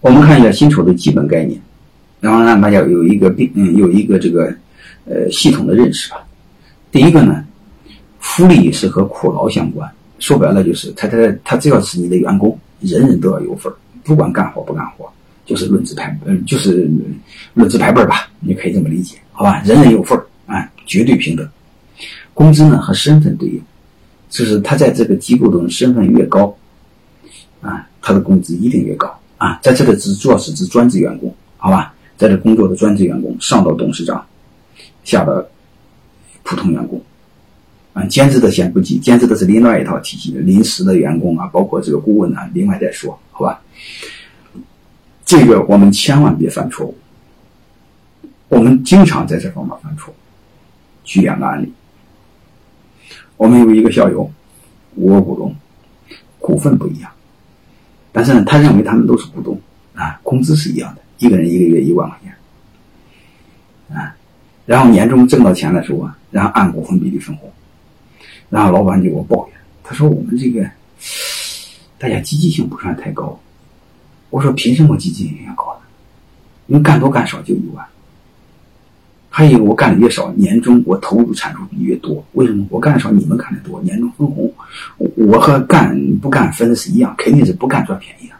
我们看一下薪酬的基本概念，然后让大家有一个并嗯有一个这个呃系统的认识吧。第一个呢，福利是和苦劳相关，说白了就是他他他只要是你的员工，人人都要有份儿，不管干活不干活，就是论资排嗯就是论资排辈儿吧，你可以这么理解，好吧？人人有份儿啊，绝对平等。工资呢和身份对应，就是他在这个机构中身份越高，啊，他的工资一定越高。啊，在这里只主要是指专职员工，好吧，在这工作的专职员工，上到董事长，下到普通员工，啊，兼职的先不计，兼职的是另外一套体系，临时的员工啊，包括这个顾问啊，另外再说，好吧？这个我们千万别犯错误，我们经常在这方面犯错。举两个案例，我们有一个校友，我股东，股份不一样。但是呢，他认为他们都是股东，啊，工资是一样的，一个人一个月一万块钱，啊，然后年终挣到钱的时候啊，然后按股份比例分红，然后老板就给我抱怨，他说我们这个大家积极性不算太高，我说凭什么积极性要高呢？你干多干少就一万。还有我干的越少，年终我投入产出比越多。为什么我干的少，你们干的多？年终分红，我和干不干分的是一样，肯定是不干赚便宜的。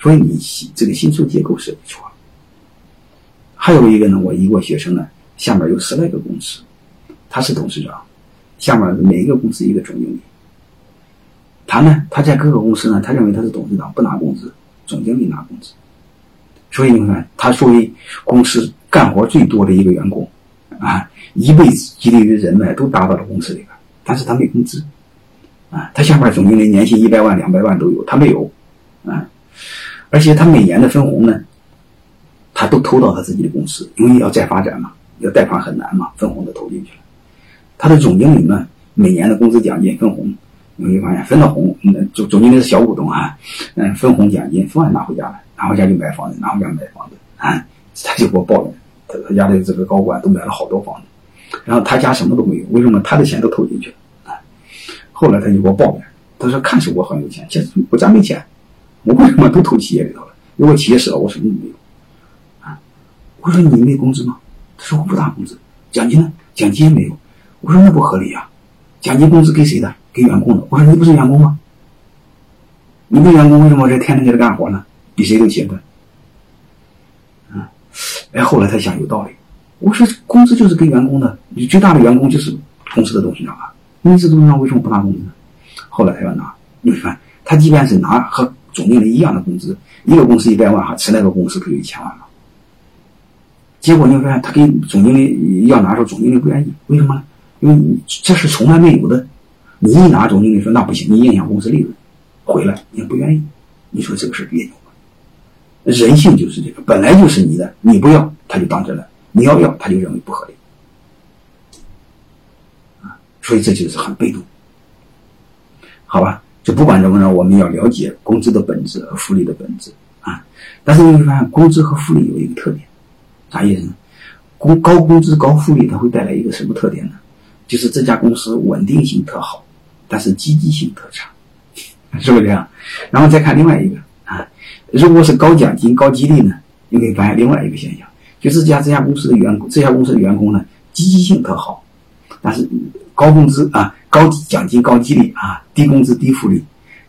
所以你这个薪酬结构是不错。还有一个呢，我一个学生呢，下面有十来个公司，他是董事长，下面每一个公司一个总经理。他呢，他在各个公司呢，他认为他是董事长不拿工资，总经理拿工资。所以你看，他作为公司。干活最多的一个员工，啊，一辈子积累的人脉都达到了公司里边，但是他没工资，啊，他下边总经理年薪一百万、两百万都有，他没有，啊，而且他每年的分红呢，他都投到他自己的公司，因为要再发展嘛，要贷款很难嘛，分红都投进去了。他的总经理呢，每年的工资奖金分红，你会发现分到红，嗯，总总经理是小股东啊，嗯，分红奖金分完拿回家了，拿回家就买房子，拿回家买房子，啊，他就给我抱怨。他他家的这个高管都买了好多房子，然后他家什么都没有，为什么他的钱都投进去了？后来他就给我抱怨，他说：“看似我很有钱，其实我家没钱，我为什么都投企业里头了？如果企业死了，我什么都没有啊？”我说：“你没工资吗？”他说：“我不拿工资，奖金呢？奖金也没有。”我说：“那不合理啊！奖金工资给谁的？给员工的。”我说：“你不是员工吗？你不员工为什么在天天在这干活呢？比谁都勤奋。”哎，后来他想有道理，我说工资就是给员工的，你最大的员工就是公司的董事长啊，公司董事长为什么不拿工资呢？后来他要拿，你看他即便是拿和总经理一样的工资，一个公司一百万哈，十来个公司不有一千万吗？结果你会发现他给总经理要拿的时候，总经理不愿意，为什么呢？因为这是从来没有的，你一拿总经理说那不行，你影响公司利润，回来你不愿意，你说这个事别扭。人性就是这个，本来就是你的，你不要他就当真了，你要要他就认为不合理，所以这就是很被动，好吧？就不管怎么着，我们要了解工资的本质和福利的本质啊。但是你会发现，工资和福利有一个特点，啥意思呢？工高工资高福利，它会带来一个什么特点呢？就是这家公司稳定性特好，但是积极性特差，是不是这样？然后再看另外一个啊。如果是高奖金、高激励呢？你会发现另外一个现象，就是这家这家公司的员工，这家公司的员工呢，积极性特好，但是高工资啊、高奖金、高激励啊，低工资、低福利，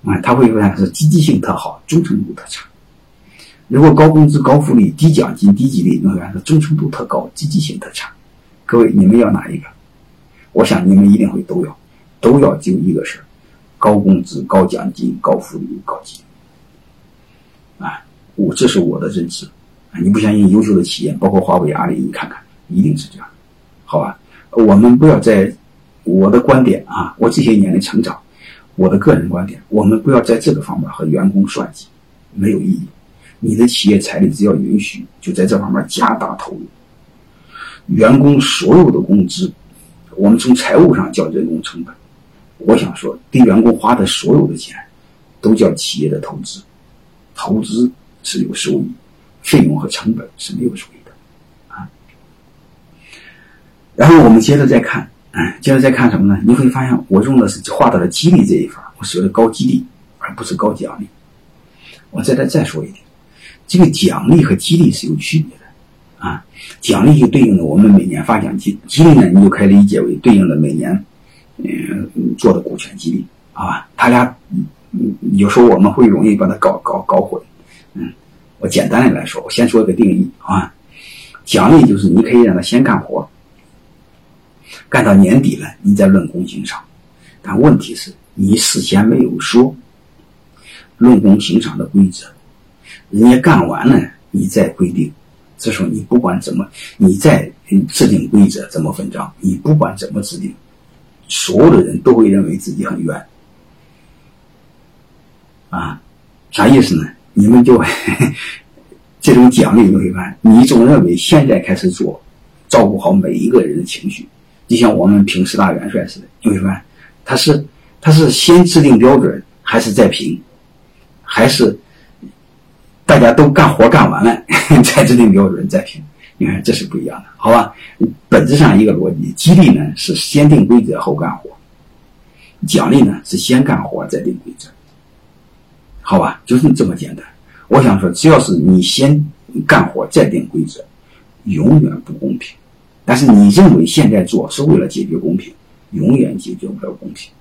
啊，他会发现是积极性特好，忠诚度特差。如果高工资、高福利、低奖金、低激励，你会发现是忠诚度特高，积极性特差。各位，你们要哪一个？我想你们一定会都要，都要就一个事儿：高工资、高奖金、高福利、高激励。啊，我这是我的认知，啊，你不相信优秀的企业，包括华为、阿里，你看看，一定是这样，好吧？我们不要在我的观点啊，我这些年的成长，我的个人观点，我们不要在这个方面和员工算计，没有意义。你的企业财力只要允许，就在这方面加大投入。员工所有的工资，我们从财务上叫人工成本。我想说，对员工花的所有的钱，都叫企业的投资。投资是有收益，费用和成本是没有收益，然后我们接着再看，嗯，接着再看什么呢？你会发现我用的是画到了激励这一方，我使用的高激励，而不是高奖励。我再再再说一点，这个奖励和激励是有区别的啊。奖励就对应的我们每年发奖金，激励呢你就可以理解为对应的每年嗯做的股权激励啊。他俩有时候我们会容易把它搞搞搞混。嗯，我简单的来说，我先说一个定义啊。奖励就是你可以让他先干活，干到年底了，你再论功行赏。但问题是，你事先没有说论功行赏的规则，人家干完了，你再规定。这时候你不管怎么，你再制定规则怎么分账，你不管怎么制定，所有的人都会认为自己很冤。啊，啥意思呢？你们就。这种奖励你会发现，你总认为现在开始做，照顾好每一个人的情绪，就像我们评十大元帅似的，你会发现，他是他是先制定标准，还是再评，还是大家都干活干完了 再制定标准再评？你看这是不一样的，好吧？本质上一个逻辑，激励呢是先定规则后干活，奖励呢是先干活再定规则，好吧？就是这么简单。我想说，只要是你先干活再定规则，永远不公平。但是你认为现在做是为了解决公平，永远解决不了公平。